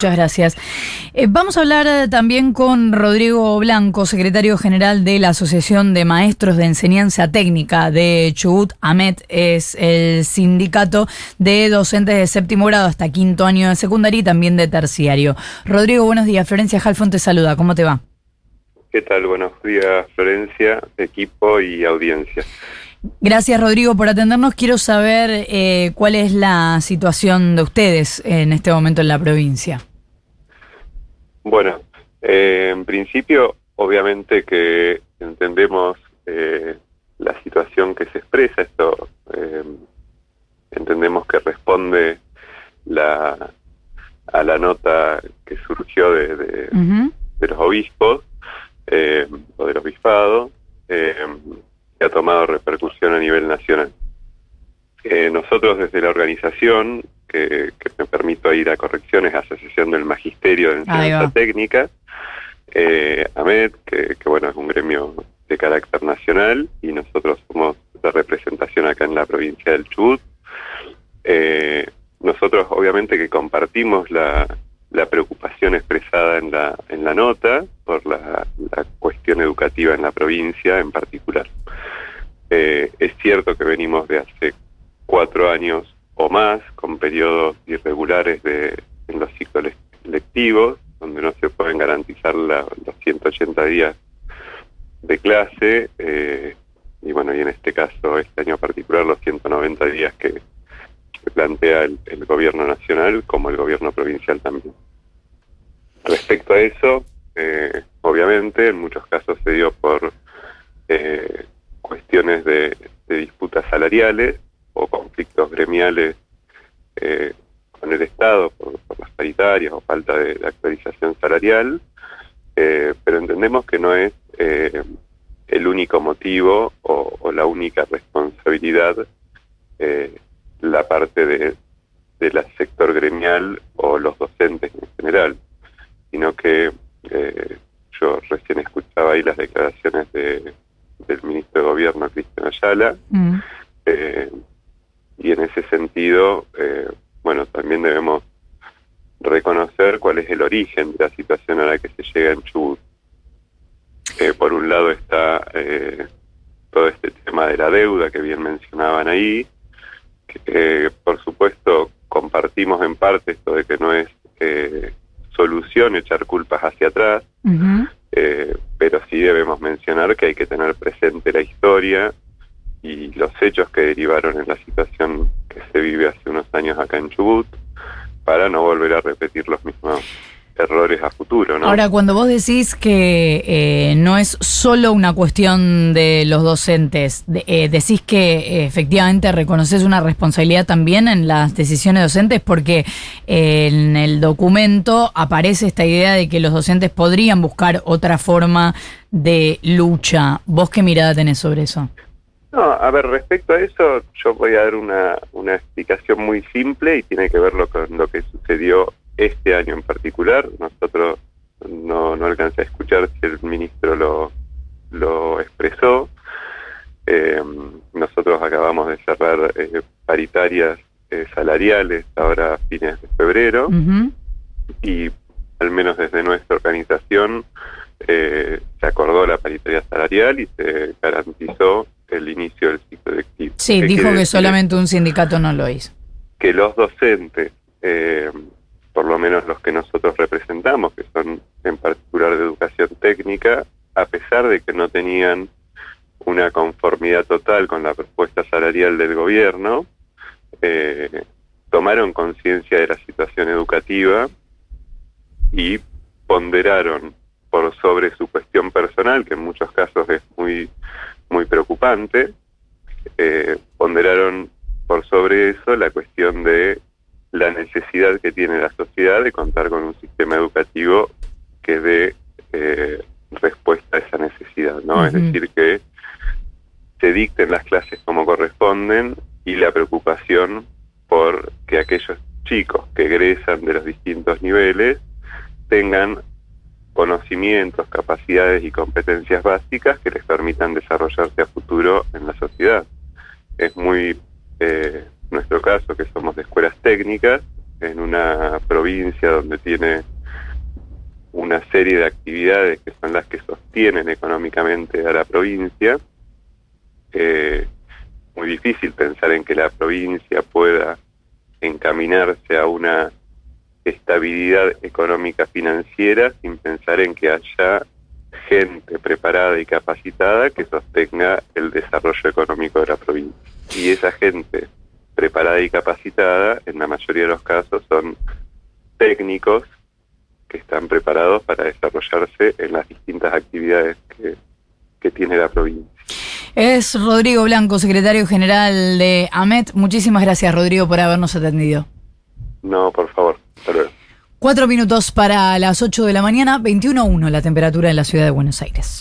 Muchas gracias. Eh, vamos a hablar eh, también con Rodrigo Blanco, secretario general de la Asociación de Maestros de Enseñanza Técnica de Chubut. AMET es el sindicato de docentes de séptimo grado hasta quinto año de secundaria y también de terciario. Rodrigo, buenos días. Florencia Halfon te saluda. ¿Cómo te va? ¿Qué tal? Buenos días, Florencia, equipo y audiencia. Gracias, Rodrigo, por atendernos. Quiero saber eh, cuál es la situación de ustedes en este momento en la provincia. Bueno, eh, en principio, obviamente que entendemos eh, la situación que se expresa, esto eh, entendemos que responde la, a la nota que surgió de, de, los obispos o del obispado, que ha tomado repercusión a nivel nacional. nosotros desde la organización que, me permito ir a correcciones, Asociación del Magisterio de Enseñanza Técnica, eh, AMED, que, bueno, es un gremio de carácter nacional y nosotros somos la representación acá en la provincia del Chubut. Eh, nosotros obviamente que compartimos la, preocupación expresada en la, en la nota por la, cuestión educativa en la provincia en particular. Eh, es cierto que venimos de hace cuatro años o más, con periodos irregulares de, en los ciclos lectivos, donde no se pueden garantizar los 180 días de clase, eh, y bueno, y en este caso, este año particular, los 190 días que, plantea el, gobierno nacional como el gobierno provincial también. Respecto a eso, eh, obviamente, en muchos casos se dio por eh, cuestiones de disputas salariales, gremiales eh, con el Estado por, las paritarias o falta de, actualización salarial, eh, pero entendemos que no es eh, el único motivo o, la única responsabilidad la parte de, del sector gremial o los docentes en general, sino que yo recién escuchaba ahí las declaraciones de, del ministro de Gobierno, Cristian Ayala, mm en ese sentido, eh, bueno, también debemos reconocer cuál es el origen de la situación a la que se llega en Chubut. Eh, por un lado está eh, todo este tema de la deuda que bien mencionaban ahí, que por supuesto compartimos en parte esto de que no es solución echar culpas hacia atrás, pero sí debemos mencionar que hay que tener presente la historia los hechos que derivaron en la situación que se vive hace unos años acá en Chubut para no volver a repetir los mismos errores a futuro. ¿no? Ahora, cuando vos decís que eh, no es solo una cuestión de los docentes, eh, decís que eh, efectivamente reconoces una responsabilidad también en las decisiones docentes porque en el documento aparece esta idea de que los docentes podrían buscar otra forma de lucha. ¿Vos qué mirada tenés sobre eso? No, a ver, respecto a eso, yo voy a dar una, una explicación muy simple y tiene que ver con lo que sucedió este año en particular. Nosotros no, no alcancé a escuchar si el ministro lo, lo expresó. Eh, nosotros acabamos de cerrar eh, paritarias eh, salariales ahora a fines de febrero y al menos desde nuestra organización se acordó la paritaria salarial y se garantizó el inicio del ciclo lectivo. Sí, dijo que solamente un sindicato no lo hizo. Que los docentes, eh, por lo menos los que nosotros representamos, que son en particular de educación técnica, a pesar de que no tenían una conformidad total con la propuesta salarial del gobierno, eh, tomaron conciencia de la situación educativa y ponderaron por sobre su cuestión personal, que en muchos casos es muy muy preocupante. Eh, ponderaron por sobre eso la cuestión de la necesidad que tiene la sociedad de contar con un sistema educativo que dé eh, respuesta a esa necesidad, ¿no? Es decir, que se dicten las clases como corresponden y la preocupación por que aquellos chicos que egresan de los distintos niveles tengan conocimientos, capacidades y competencias básicas que les permitan desarrollarse a futuro en la sociedad. Es muy eh, nuestro caso, que somos de escuelas técnicas, en una provincia donde tiene una serie de actividades que son las que sostienen económicamente a la provincia, eh, muy difícil pensar en que la provincia pueda encaminarse a una estabilidad económica financiera sin pensar en que haya gente preparada y capacitada que sostenga el desarrollo económico de la provincia. Y esa gente preparada y capacitada, en la mayoría de los casos, son técnicos que están preparados para desarrollarse en las distintas actividades que, que tiene la provincia. Es Rodrigo Blanco, secretario general de AMET. Muchísimas gracias, Rodrigo, por habernos atendido. No, por favor. Cuatro minutos para las ocho de la mañana, 21.1 la temperatura en la ciudad de Buenos Aires.